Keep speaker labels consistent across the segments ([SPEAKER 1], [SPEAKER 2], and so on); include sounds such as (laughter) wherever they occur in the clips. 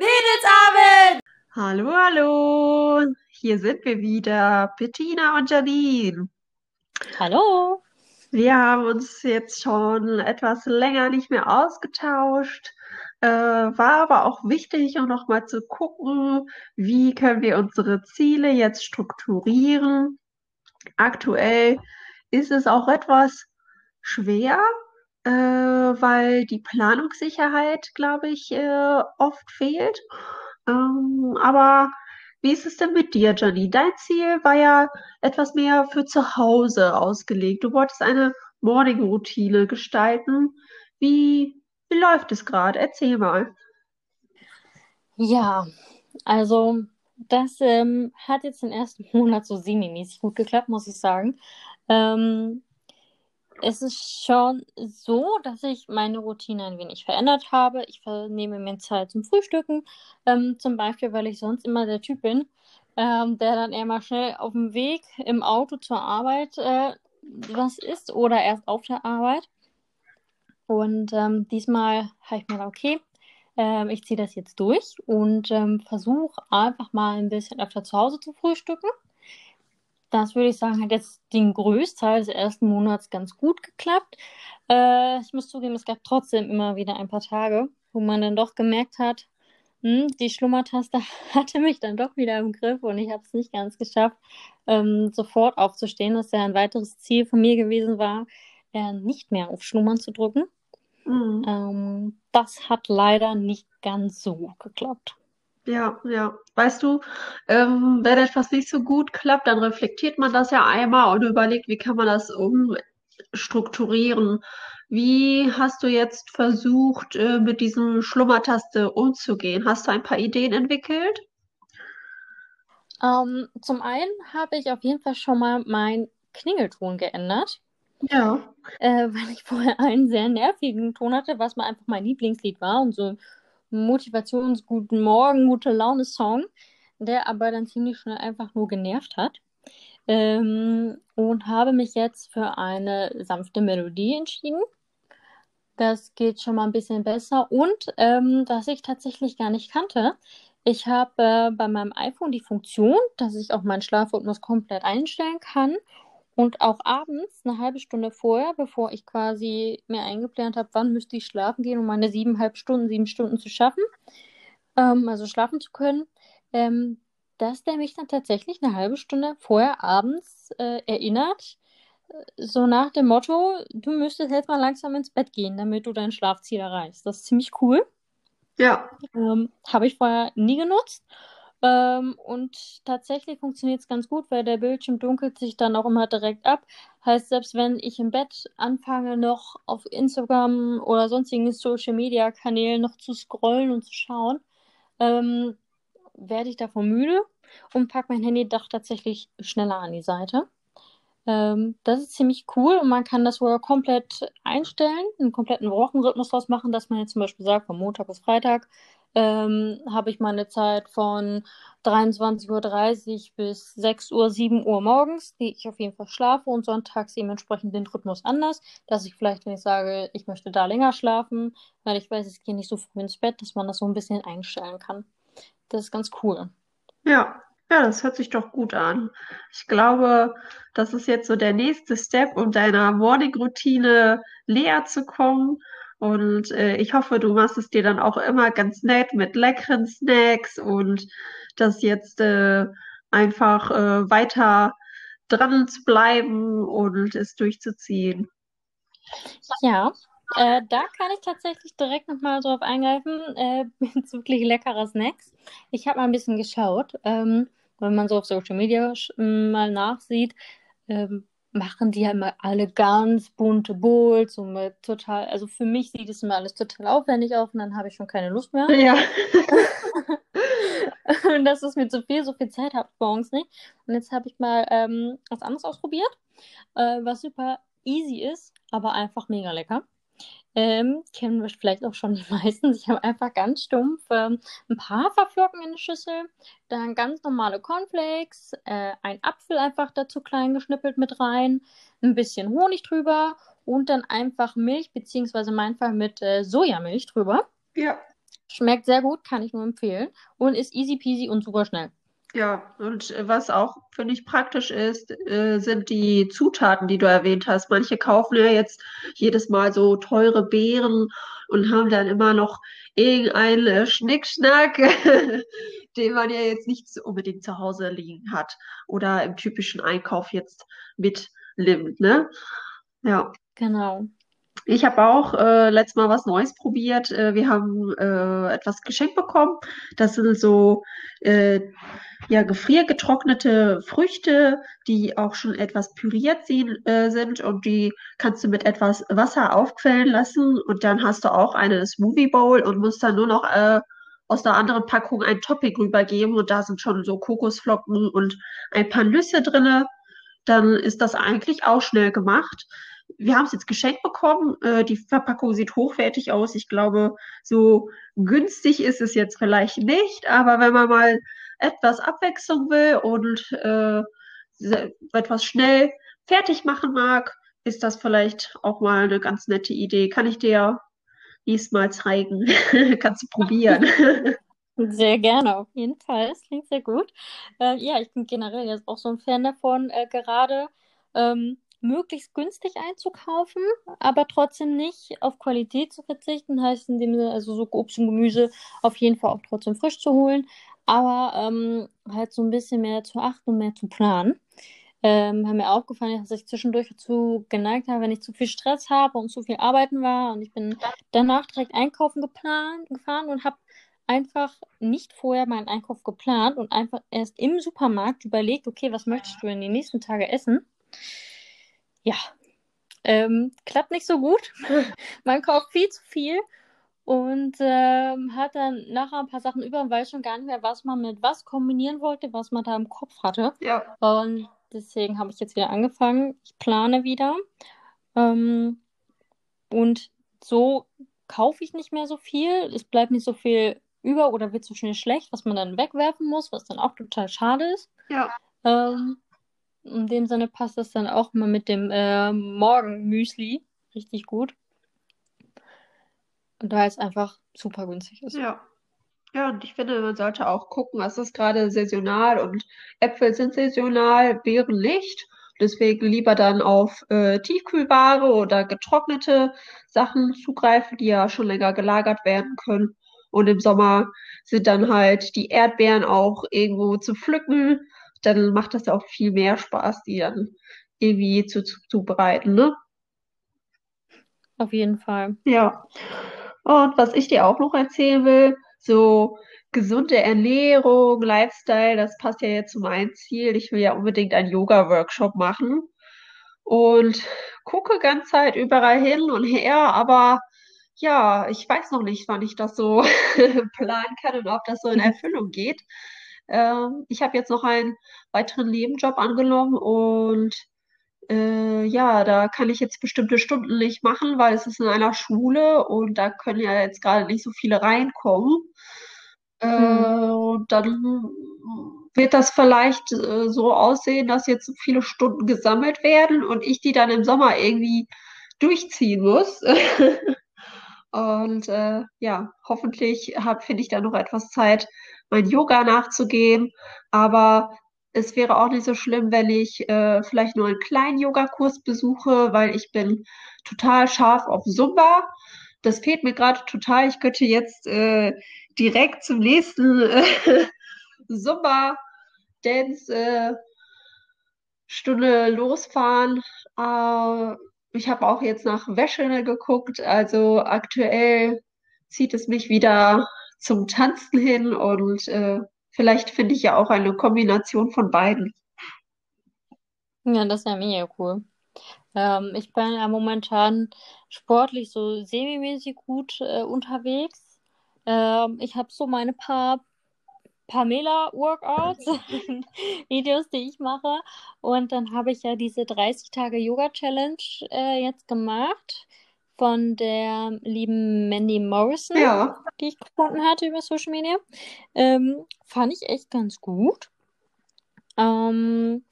[SPEAKER 1] Mädelsabend!
[SPEAKER 2] Hallo, hallo! Hier sind wir wieder, Bettina und Janine.
[SPEAKER 3] Hallo!
[SPEAKER 2] Wir haben uns jetzt schon etwas länger nicht mehr ausgetauscht. Äh, war aber auch wichtig, um nochmal zu gucken, wie können wir unsere Ziele jetzt strukturieren. Aktuell ist es auch etwas schwer, äh, weil die Planungssicherheit, glaube ich, äh, oft fehlt. Ähm, aber wie ist es denn mit dir, Jenny? Dein Ziel war ja etwas mehr für zu Hause ausgelegt. Du wolltest eine Morning-Routine gestalten. Wie, wie läuft es gerade? Erzähl mal.
[SPEAKER 3] Ja, also das ähm, hat jetzt den ersten (laughs) Monat so semi-mäßig gut geklappt, muss ich sagen. Ähm, es ist schon so, dass ich meine Routine ein wenig verändert habe. Ich nehme mir Zeit zum Frühstücken, ähm, zum Beispiel, weil ich sonst immer der Typ bin, ähm, der dann eher mal schnell auf dem Weg im Auto zur Arbeit äh, was isst oder erst auf der Arbeit. Und ähm, diesmal habe ich mir gedacht, okay, ähm, ich ziehe das jetzt durch und ähm, versuche einfach mal ein bisschen öfter zu Hause zu frühstücken. Das würde ich sagen, hat jetzt den Größteil des ersten Monats ganz gut geklappt. Äh, ich muss zugeben, es gab trotzdem immer wieder ein paar Tage, wo man dann doch gemerkt hat, hm, die Schlummertaste (laughs) hatte mich dann doch wieder im Griff und ich habe es nicht ganz geschafft, ähm, sofort aufzustehen, was ja ein weiteres Ziel von mir gewesen war, äh, nicht mehr auf Schlummern zu drücken. Mhm. Ähm, das hat leider nicht ganz so gut geklappt.
[SPEAKER 2] Ja, ja. Weißt du, ähm, wenn etwas nicht so gut klappt, dann reflektiert man das ja einmal und überlegt, wie kann man das umstrukturieren. Wie hast du jetzt versucht, äh, mit diesem Schlummertaste umzugehen? Hast du ein paar Ideen entwickelt?
[SPEAKER 3] Ähm, zum einen habe ich auf jeden Fall schon mal meinen Klingelton geändert.
[SPEAKER 2] Ja.
[SPEAKER 3] Äh, weil ich vorher einen sehr nervigen Ton hatte, was mal einfach mein Lieblingslied war und so Motivations Guten Morgen, gute Laune Song, der aber dann ziemlich schnell einfach nur genervt hat. Ähm, und habe mich jetzt für eine sanfte Melodie entschieden. Das geht schon mal ein bisschen besser. Und ähm, was ich tatsächlich gar nicht kannte, ich habe äh, bei meinem iPhone die Funktion, dass ich auch meinen Schlafrhythmus komplett einstellen kann und auch abends, eine halbe Stunde vorher, bevor ich quasi mir eingeplant habe, wann müsste ich schlafen gehen, um meine siebeneinhalb Stunden, sieben Stunden zu schaffen, ähm, also schlafen zu können, ähm, dass der mich dann tatsächlich eine halbe Stunde vorher abends äh, erinnert, äh, so nach dem Motto, du müsstest jetzt mal langsam ins Bett gehen, damit du dein Schlafziel erreichst. Das ist ziemlich cool.
[SPEAKER 2] Ja.
[SPEAKER 3] Ähm, Habe ich vorher nie genutzt. Ähm, und tatsächlich funktioniert es ganz gut, weil der Bildschirm dunkelt sich dann auch immer direkt ab. Heißt, selbst wenn ich im Bett anfange, noch auf Instagram oder sonstigen Social Media Kanälen noch zu scrollen und zu schauen, ähm, werde ich davon müde und packe mein Handy doch tatsächlich schneller an die Seite. Ähm, das ist ziemlich cool und man kann das sogar komplett einstellen, einen kompletten Wochenrhythmus draus machen, dass man jetzt zum Beispiel sagt, von Montag bis Freitag ähm, habe ich meine Zeit von 23.30 Uhr bis 6 Uhr, 7 Uhr morgens, die ich auf jeden Fall schlafe und sonntags dementsprechend den Rhythmus anders, dass ich vielleicht, wenn ich sage, ich möchte da länger schlafen, weil ich weiß, ich gehe nicht so früh ins Bett, dass man das so ein bisschen einstellen kann. Das ist ganz cool.
[SPEAKER 2] Ja, ja, das hört sich doch gut an. Ich glaube, das ist jetzt so der nächste Step, um deiner Morning-Routine näher zu kommen. Und äh, ich hoffe, du machst es dir dann auch immer ganz nett mit leckeren Snacks und das jetzt äh, einfach äh, weiter dran zu bleiben und es durchzuziehen.
[SPEAKER 3] Ja, äh, da kann ich tatsächlich direkt nochmal drauf eingreifen äh, (laughs) bezüglich leckerer Snacks. Ich habe mal ein bisschen geschaut, ähm, wenn man so auf Social Media mal nachsieht, ähm, machen die ja immer alle ganz bunte Bowls und mit total, also für mich sieht es immer alles total aufwendig auf und dann habe ich schon keine Lust mehr.
[SPEAKER 2] Ja. (laughs)
[SPEAKER 3] und das ist mir zu viel, so viel Zeit habe ich morgens nicht. Und jetzt habe ich mal ähm, was anderes ausprobiert, äh, was super easy ist, aber einfach mega lecker. Ähm, kennen wir vielleicht auch schon die (laughs) meisten. Ich habe einfach ganz stumpf ähm, ein paar Haferflocken in eine Schüssel, dann ganz normale Cornflakes, äh, ein Apfel einfach dazu klein geschnippelt mit rein, ein bisschen Honig drüber und dann einfach Milch, beziehungsweise in meinem Fall mit äh, Sojamilch drüber.
[SPEAKER 2] Ja.
[SPEAKER 3] Schmeckt sehr gut, kann ich nur empfehlen. Und ist easy peasy und super schnell.
[SPEAKER 2] Ja, und was auch, finde ich, praktisch ist, äh, sind die Zutaten, die du erwähnt hast. Manche kaufen ja jetzt jedes Mal so teure Beeren und haben dann immer noch irgendeinen äh, Schnickschnack, (laughs) den man ja jetzt nicht unbedingt zu Hause liegen hat oder im typischen Einkauf jetzt mitnimmt, ne? Ja.
[SPEAKER 3] Genau.
[SPEAKER 2] Ich habe auch äh, letztes Mal was Neues probiert. Äh, wir haben äh, etwas geschenkt bekommen. Das sind so äh, ja, gefriergetrocknete Früchte, die auch schon etwas püriert sind, äh, sind und die kannst du mit etwas Wasser aufquellen lassen und dann hast du auch eine Smoothie Bowl und musst dann nur noch äh, aus der anderen Packung ein Topping rübergeben und da sind schon so Kokosflocken und ein paar Nüsse drinne. Dann ist das eigentlich auch schnell gemacht wir haben es jetzt geschenkt bekommen. Äh, die Verpackung sieht hochwertig aus. Ich glaube, so günstig ist es jetzt vielleicht nicht, aber wenn man mal etwas Abwechslung will und äh, etwas schnell fertig machen mag, ist das vielleicht auch mal eine ganz nette Idee. Kann ich dir nächstes Mal zeigen. (laughs) Kannst du probieren. (laughs)
[SPEAKER 3] Sehr gerne, auf jeden Fall. Das klingt sehr gut. Äh, ja, ich bin generell jetzt auch so ein Fan davon, äh, gerade ähm, möglichst günstig einzukaufen, aber trotzdem nicht auf Qualität zu verzichten. Heißt in dem Sinne, also so Obst und Gemüse auf jeden Fall auch trotzdem frisch zu holen, aber ähm, halt so ein bisschen mehr zu achten und mehr zu planen. Ähm, haben mir aufgefallen, dass ich zwischendurch dazu geneigt habe, wenn ich zu viel Stress habe und zu viel arbeiten war und ich bin danach direkt einkaufen geplant, gefahren und habe einfach nicht vorher meinen Einkauf geplant und einfach erst im Supermarkt überlegt, okay, was möchtest du in den nächsten Tagen essen? Ja, ähm, klappt nicht so gut. (laughs) Man kauft viel zu viel und ähm, hat dann nachher ein paar Sachen über und weiß schon gar nicht mehr, was man mit was kombinieren wollte, was man da im Kopf hatte.
[SPEAKER 2] Ja.
[SPEAKER 3] Und deswegen habe ich jetzt wieder angefangen. Ich plane wieder. Ähm, und so kaufe ich nicht mehr so viel. Es bleibt nicht so viel über oder wird so schnell schlecht, was man dann wegwerfen muss, was dann auch total schade ist.
[SPEAKER 2] Ja.
[SPEAKER 3] Ähm, in dem Sinne passt das dann auch mal mit dem äh, Morgenmüsli richtig gut. Und da es einfach super günstig ist.
[SPEAKER 2] Ja. Ja, und ich finde, man sollte auch gucken, was ist gerade saisonal und Äpfel sind saisonal, Beeren nicht. Deswegen lieber dann auf äh, Tiefkühlware oder getrocknete Sachen zugreifen, die ja schon länger gelagert werden können. Und im Sommer sind dann halt die Erdbeeren auch irgendwo zu pflücken dann macht das ja auch viel mehr Spaß, die dann irgendwie zu, zu, zubereiten, ne?
[SPEAKER 3] Auf jeden Fall.
[SPEAKER 2] Ja. Und was ich dir auch noch erzählen will, so gesunde Ernährung, Lifestyle, das passt ja jetzt zu meinem Ziel. Ich will ja unbedingt einen Yoga-Workshop machen und gucke ganz Zeit überall hin und her, aber ja, ich weiß noch nicht, wann ich das so (laughs) planen kann und ob das so in Erfüllung geht. Ähm, ich habe jetzt noch einen weiteren Nebenjob angenommen und äh, ja, da kann ich jetzt bestimmte Stunden nicht machen, weil es ist in einer Schule und da können ja jetzt gerade nicht so viele reinkommen. Äh, mhm. Und dann wird das vielleicht äh, so aussehen, dass jetzt so viele Stunden gesammelt werden und ich die dann im Sommer irgendwie durchziehen muss. (laughs) und äh, ja, hoffentlich finde ich da noch etwas Zeit, mein Yoga nachzugehen. Aber es wäre auch nicht so schlimm, wenn ich äh, vielleicht nur einen kleinen Yogakurs besuche, weil ich bin total scharf auf Zumba. Das fehlt mir gerade total. Ich könnte jetzt äh, direkt zum nächsten äh, (laughs) Zumba Dance äh, losfahren. Ich habe auch jetzt nach Wäsche geguckt. Also aktuell zieht es mich wieder zum Tanzen hin und äh, vielleicht finde ich ja auch eine Kombination von beiden.
[SPEAKER 3] Ja, das wäre mega cool. Ähm, ich bin ja momentan sportlich so semi-mäßig gut äh, unterwegs. Ähm, ich habe so meine paar Pamela-Workouts, (laughs) Videos, die ich mache. Und dann habe ich ja diese 30 Tage Yoga-Challenge äh, jetzt gemacht von der lieben Mandy Morrison,
[SPEAKER 2] ja.
[SPEAKER 3] die ich gefunden hatte über Social Media. Ähm, fand ich echt ganz gut. Ähm,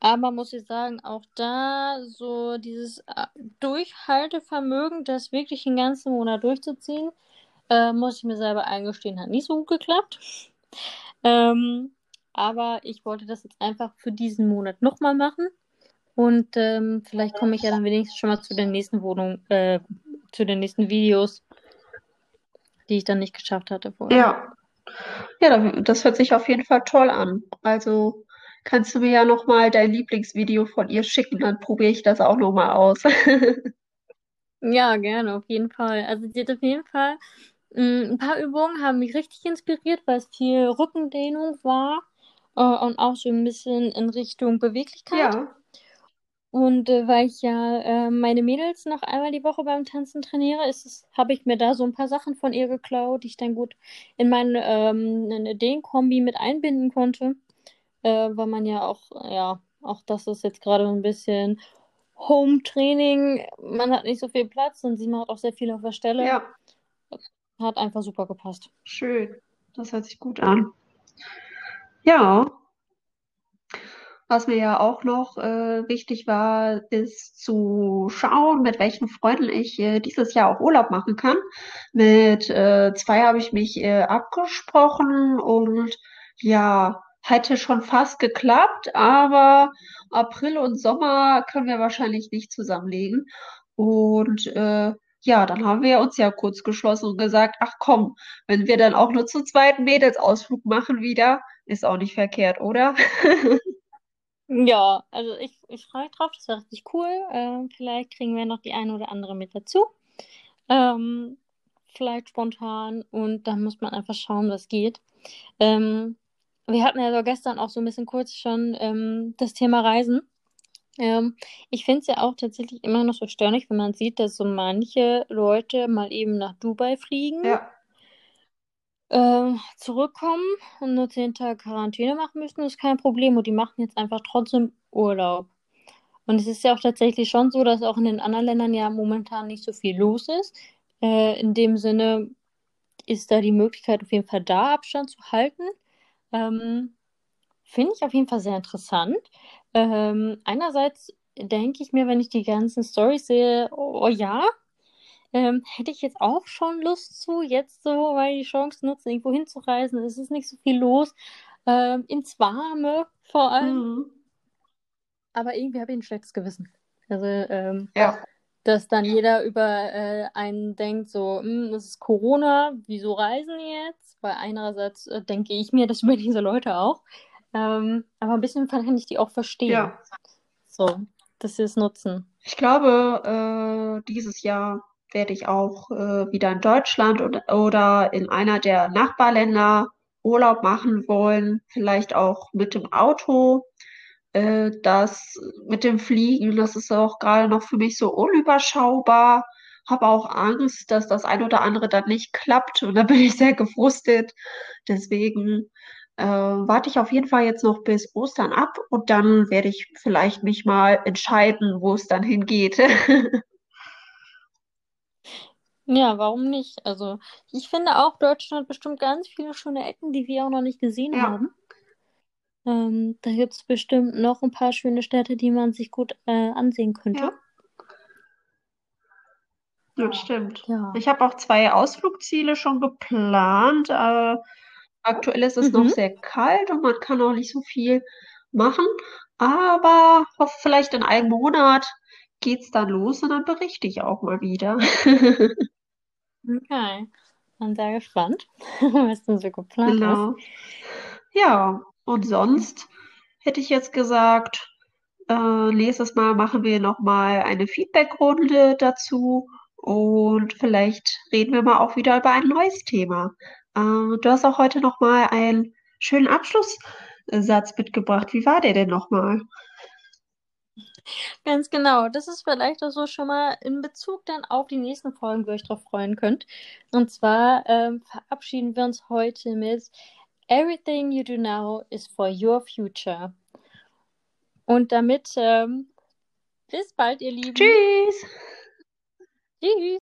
[SPEAKER 3] aber muss ich sagen, auch da so dieses äh, Durchhaltevermögen, das wirklich den ganzen Monat durchzuziehen, Äh, muss ich mir selber eingestehen, hat nicht so gut geklappt. Ähm, aber ich wollte das jetzt einfach für diesen Monat nochmal machen. Und ähm, vielleicht komme ich ja dann wenigstens schon mal zu den nächsten Wohnungen, äh, zu den nächsten Videos, die ich dann nicht geschafft hatte vorher.
[SPEAKER 2] Ja. Ja, das hört sich auf jeden Fall toll an. Also kannst du mir ja nochmal dein Lieblingsvideo von ihr schicken, dann probiere ich das auch nochmal aus. (laughs)
[SPEAKER 3] Ja, gerne, auf jeden Fall. Also sie hat auf jeden Fall ein paar Übungen haben mich richtig inspiriert, weil es viel Rückendehnung war äh, und auch so ein bisschen in Richtung Beweglichkeit.
[SPEAKER 2] Ja,
[SPEAKER 3] Und äh, weil ich ja äh, meine Mädels noch einmal die Woche beim Tanzen trainiere, habe ich mir da so ein paar Sachen von ihr geklaut, die ich dann gut in meine ähm, Ideenkombi mit einbinden konnte, äh, weil man ja auch, ja, auch das ist jetzt gerade ein bisschen Home-Training, man hat nicht so viel Platz und sie macht auch sehr viel auf der Stelle.
[SPEAKER 2] ja,
[SPEAKER 3] Hat einfach super gepasst.
[SPEAKER 2] schön. Das hört sich gut an. Ja, was mir ja auch noch äh, wichtig war, ist zu schauen, mit welchen Freunden ich äh, dieses Jahr auch Urlaub machen kann. Mit äh, zwei habe ich mich äh, abgesprochen und ja, hätte schon fast geklappt, aber April und Sommer können wir wahrscheinlich nicht zusammenlegen. Und äh, ja, dann haben wir uns ja kurz geschlossen und gesagt, ach komm, wenn wir dann auch nur zu zweiten Mädelsausflug machen wieder, ist auch nicht verkehrt, oder? (laughs)
[SPEAKER 3] Ja, also ich, ich freue mich drauf, das wäre richtig cool. Ähm, vielleicht kriegen wir noch die eine oder andere mit dazu. Ähm, vielleicht spontan und dann muss man einfach schauen, was geht. Ähm, wir hatten ja so gestern auch so ein bisschen kurz schon ähm, das Thema Reisen. Ähm, ich finde es ja auch tatsächlich immer noch so störlich, wenn man sieht, dass so manche Leute mal eben nach Dubai fliegen,
[SPEAKER 2] Ja,
[SPEAKER 3] äh, zurückkommen und nur zehn Tage Quarantäne machen müssen, ist kein Problem. Und die machen jetzt einfach trotzdem Urlaub. Und es ist ja auch tatsächlich schon so, dass auch in den anderen Ländern ja momentan nicht so viel los ist. Äh, in dem Sinne ist da die Möglichkeit auf jeden Fall da, Abstand zu halten. Ähm, finde ich auf jeden Fall sehr interessant. Ähm, einerseits denke ich mir, wenn ich die ganzen Storys sehe, oh, oh ja, ähm, hätte ich jetzt auch schon Lust zu, jetzt so, weil die Chance nutzen, irgendwo hinzureisen. Es ist nicht so viel los. Ähm, ins Warme vor allem.
[SPEAKER 2] mhm.
[SPEAKER 3] Aber irgendwie habe ich ein schlechtes Gewissen. Also, ähm,
[SPEAKER 2] Ja,
[SPEAKER 3] dass dann jeder über äh, einen denkt, so, hm, es ist Corona, wieso reisen die jetzt? Weil einerseits äh, denke ich mir das (laughs) über diese Leute auch. Ähm, aber ein bisschen kann ich die auch verstehen.
[SPEAKER 2] ja.
[SPEAKER 3] So, dass sie es nutzen.
[SPEAKER 2] Ich glaube, äh, dieses Jahr werde ich auch äh, wieder in Deutschland oder, oder in einer der Nachbarländer Urlaub machen wollen, vielleicht auch mit dem Auto. Äh, das mit dem Fliegen, das ist auch gerade noch für mich so unüberschaubar. Habe auch Angst, dass das ein oder andere dann nicht klappt und da bin ich sehr gefrustet. Deswegen äh, warte ich auf jeden Fall jetzt noch bis Ostern ab und dann werde ich vielleicht mich mal entscheiden, wo es dann hingeht. (laughs)
[SPEAKER 3] Ja, warum nicht? Also, ich finde auch, Deutschland hat bestimmt ganz viele schöne Ecken, die wir auch noch nicht gesehen
[SPEAKER 2] Ja,
[SPEAKER 3] haben. Ähm, da gibt es bestimmt noch ein paar schöne Städte, die man sich gut äh, ansehen könnte.
[SPEAKER 2] ja, das stimmt.
[SPEAKER 3] Ja.
[SPEAKER 2] Ich habe auch zwei Ausflugsziele schon geplant. Äh, aktuell ist es noch
[SPEAKER 3] Mhm.
[SPEAKER 2] sehr kalt und man kann auch nicht so viel machen, aber vielleicht in einem Monat geht's dann los und dann berichte ich auch mal wieder. (laughs)
[SPEAKER 3] Okay. Bin sehr gespannt, (laughs) was du so geplant.
[SPEAKER 2] Genau. Ja, und sonst hätte ich jetzt gesagt, äh, nächstes Mal machen wir nochmal eine Feedbackrunde dazu und vielleicht reden wir mal auch wieder über ein neues Thema. Äh, du hast auch heute nochmal einen schönen Abschlusssatz mitgebracht. Wie war der denn nochmal?
[SPEAKER 3] Ganz genau. Das ist vielleicht auch so schon mal in Bezug dann auf die nächsten Folgen, wo ihr euch drauf freuen könnt. Und zwar ähm, verabschieden wir uns heute mit Everything you do now is for your future. Und damit ähm, bis bald, ihr Lieben.
[SPEAKER 2] Tschüss!
[SPEAKER 3] Tschüss.